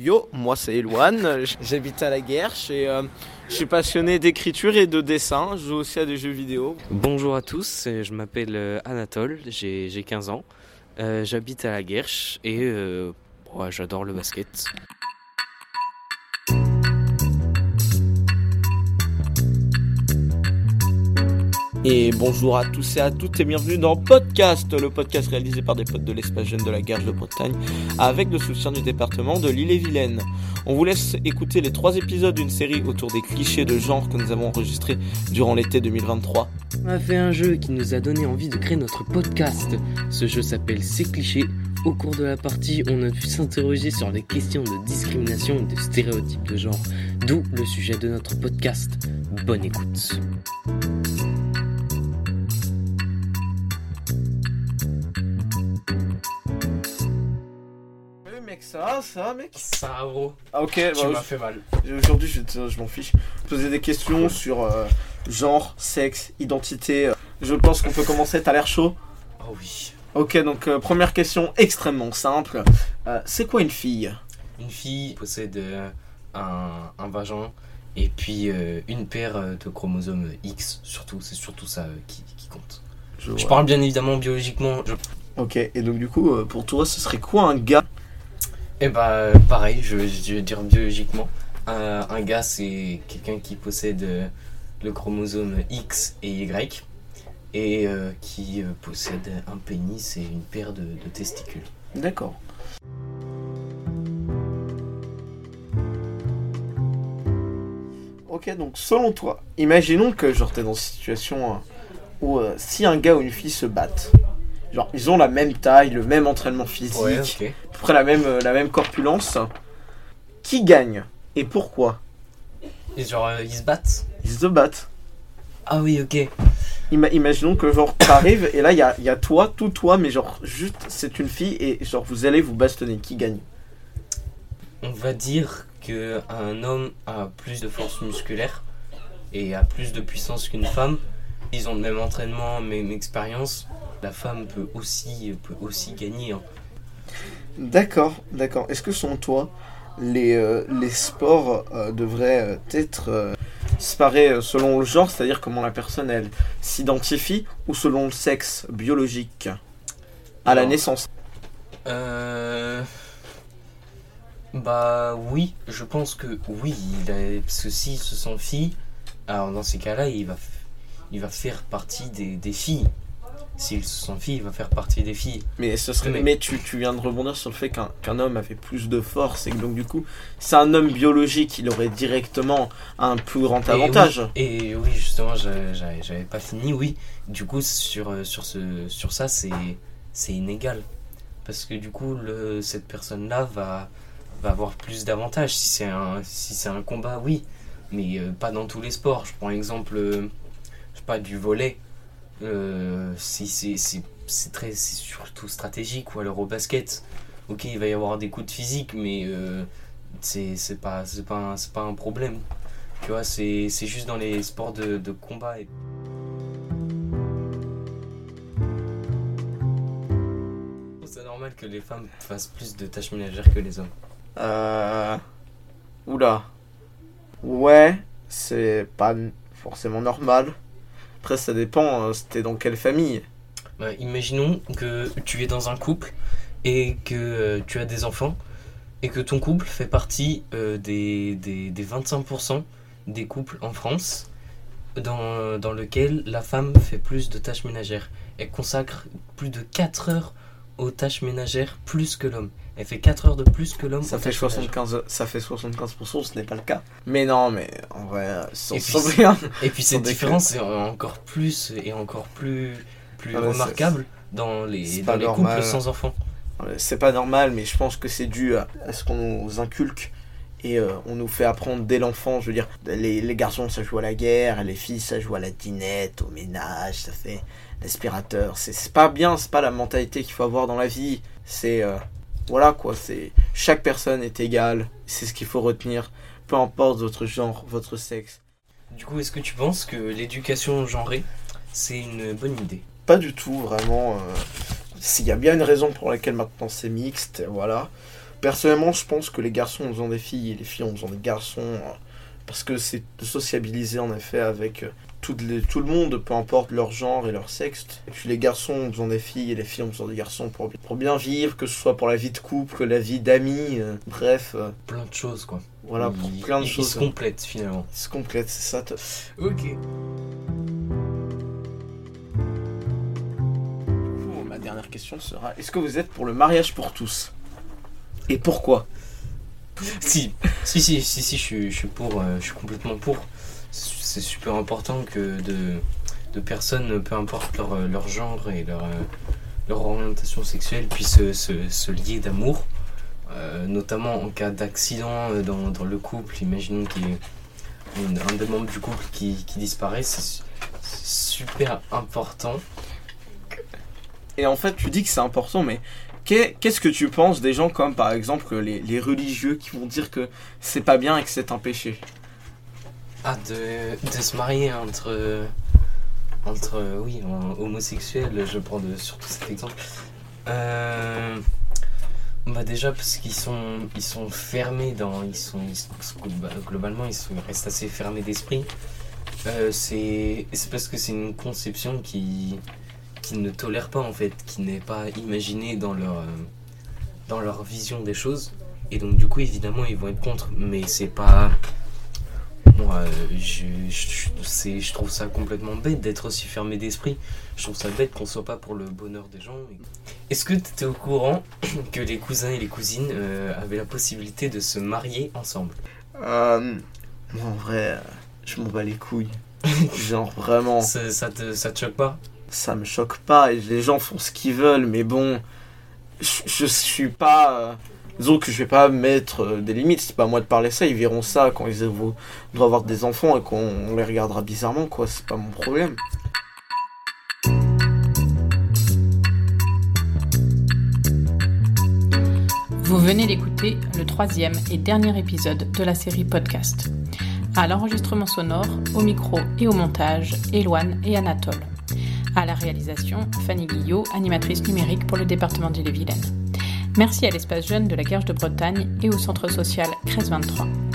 Yo, moi c'est Eloane, j'habite à la Guerche et euh, je suis passionné d'écriture et de dessin, je joue aussi à des jeux vidéo. Bonjour à tous, euh, je m'appelle euh, Anatole, j'ai 15 ans, j'habite à la Guerche et j'adore le basket. Et bonjour à tous et à toutes et bienvenue dans Podcast, le podcast réalisé par des potes de l'espace jeune de la Garge de Bretagne avec le soutien du département de l'île-et-Vilaine. On vous laisse écouter les trois épisodes d'une série autour des clichés de genre que nous avons enregistrés durant l'été 2023. On a fait un jeu qui nous a donné envie de créer notre podcast. Ce jeu s'appelle Ces clichés. Au cours de la partie, on a pu s'interroger sur les questions de discrimination et de stéréotypes de genre, d'où le sujet de notre podcast. Bonne écoute. Ça ça mec Ça gros. Ah, ok, tu bah, m'as fait mal. Aujourd'hui, je, je m'en fiche. Poser des questions sur euh, genre, sexe, identité. Je pense qu'on peut commencer. T'as l'air chaud? Oh oui. Ok, donc euh, première question extrêmement simple. Euh, c'est quoi une fille? Une fille possède un, un, vagin et puis une paire de chromosomes X, surtout. C'est surtout ça qui, qui, compte. Je, je parle bien évidemment biologiquement. Ok, et donc du coup, pour toi, ce serait quoi un gars? Eh bah pareil, je, vais dire biologiquement. Un, gars, c'est quelqu'un qui possède euh, le chromosome X et Y et euh, qui euh, possède un pénis et une paire de, testicules. D'accord. Ok, donc selon toi, imaginons que genre t'es dans une situation où si un gars ou une fille se battent, Genre, ils ont la même taille, le même entraînement physique, à peu près la même, euh, la même corpulence. Qui gagne Et pourquoi? Et genre, euh, ils se battent? Ils se battent. Ah oui, ok. imaginons que genre, t'arrives et là, il y a, y a, toi, tout toi, mais genre, juste, c'est une fille et genre, vous allez vous bastonner. Qui gagne? On va dire que un homme a plus de force musculaire et a plus de puissance qu'une femme. Ils ont le même entraînement, même expérience la femme peut aussi, peut aussi gagner. Hein. D'accord, d'accord. Est-ce que selon toi, les, euh, les sports euh, devraient euh, être séparés selon le genre, c'est-à-dire comment la personne elle s'identifie, ou selon le sexe biologique à la naissance? Bah oui, je pense que oui, il parce que s'il se sent fille, alors dans ces cas-là, il va, il va faire partie des, des filles s'il se sent fille, il va faire partie des filles. Mais ce serait. Mais, tu, viens de rebondir sur le fait qu'un homme avait plus de force et que donc du coup, c'est un homme biologique, il aurait directement un plus grand avantage. Et oui, justement, j'avais pas fini. Oui, du coup, sur sur ce sur ça, c'est c'est inégal parce que du coup, le, cette personne-là va va avoir plus d'avantages si c'est un si c'est un combat, oui, mais euh, pas dans tous les sports. Je prends l'exemple, euh, je sais pas du volet euh, c'est très surtout stratégique ou alors au basket. Ok il va y avoir des coups de physique mais euh, c'est pas c'est pas pas un problème. Tu vois c'est juste dans les sports de, de combat c'est normal que les femmes fassent plus de tâches ménagères que les hommes. Euh oula. Ouais c'est pas forcément normal ça dépend, euh, c'était dans quelle famille bah, Imaginons que tu es dans un couple et que euh, tu as des enfants et que ton couple fait partie euh, des, des, 25% des couples en France dans, dans lequel la femme fait plus de tâches ménagères. Elle consacre plus de 4 heures aux tâches ménagères plus que l'homme. Elle fait 4 heures de plus que l'homme. Ça, fait 75, ça fait 75%, ce n'est pas le cas. Mais non, mais en vrai, sans, et puis, rien. Et puis cette différence est encore plus et encore plus, plus ah remarquable dans les, dans les couples sans enfants. C'est pas normal, mais je pense que c'est dû à, ce qu'on nous inculque et euh, on nous fait apprendre dès l'enfant, je veux dire, les, les, garçons ça joue à la guerre, les filles ça joue à la dinette, au ménage, ça fait l'aspirateur. C'est pas bien, c'est pas la mentalité qu'il faut avoir dans la vie. C'est euh, voilà quoi, c'est chaque personne est égale, c'est ce qu'il faut retenir, peu importe votre genre, votre sexe. Du coup, est-ce que tu penses que l'éducation genrée, c'est une bonne idée? Pas du tout, vraiment. Euh, s'il y a bien une raison pour laquelle maintenant c'est mixte, voilà. Personnellement, je pense que les garçons ont besoin des filles et les filles ont besoin des garçons. euh, Parce que c'est de sociabiliser en effet avec euh, les- tout le monde, peu importe leur genre et leur sexe. Et puis les garçons ont besoin des filles et les filles ont besoin des garçons pour, pour bien vivre, que ce soit pour la vie de couple, que la vie d'amis, euh, bref, euh, Plein de choses, quoi. voilà, pour plein de choses. Ils se complètent, finalement. Ils se complètent, c'est ça. t- Ok. Ma dernière question sera est-ce que vous êtes pour le mariage pour tous? Et pourquoi Si, si, si, si, si, je suis, je suis pour, euh, je suis complètement pour. C'est super important que de, de personnes, peu importe leur, leur genre et leur, euh, leur orientation sexuelle, puissent se, se, se lier d'amour. Euh, notamment en cas d'accident dans, dans le couple, imaginons qu'il y ait un des membres du couple qui, qui disparaît, c'est su- c'est super important. Et en fait, tu dis que c'est important, mais qu'est-ce que tu penses des gens comme par exemple les, religieux qui vont dire que c'est pas bien et que c'est un péché? Ah, de, de se marier entre. Entre. Oui, homosexuels, je prends surtout cet exemple. Euh, bah, déjà, parce qu'ils sont, ils sont fermés dans. Ils sont, globalement, ils, sont, restent assez fermés d'esprit. Euh, c'est parce que c'est une conception qui, qui ne tolère pas, en fait, qui n'est pas imaginée dans leur, euh, dans leur vision des choses. Et donc, du coup, évidemment, ils vont être contre. Mais c'est pas. Moi, je, je, je trouve ça complètement bête d'être aussi fermé d'esprit. Je trouve ça bête qu'on soit pas pour le bonheur des gens. Est-ce que tu étais au courant que les cousins et les cousines euh, avaient la possibilité de se marier ensemble? Euh, Moi en vrai, euh, je m'en bats les couilles. Genre vraiment, ça, ça, te, ça te choque pas? Ça me choque pas les gens font ce qu'ils veulent, mais bon, je, je suis pas. euh, disons que je vais pas mettre euh, des limites, c'est pas à moi de parler ça, ils verront ça quand ils doivent avoir des enfants et qu'on les regardera bizarrement, quoi, c'est pas mon problème. Vous venez d'écouter le troisième et dernier épisode de la série podcast. À l'enregistrement sonore, au micro et au montage, Éloane et Anatole. À la réalisation, Fanny Guillot, animatrice numérique pour le département d'Ille-et-Vilaine. Merci à l'espace jeune de la Guerche de Bretagne et au centre social CRES 23.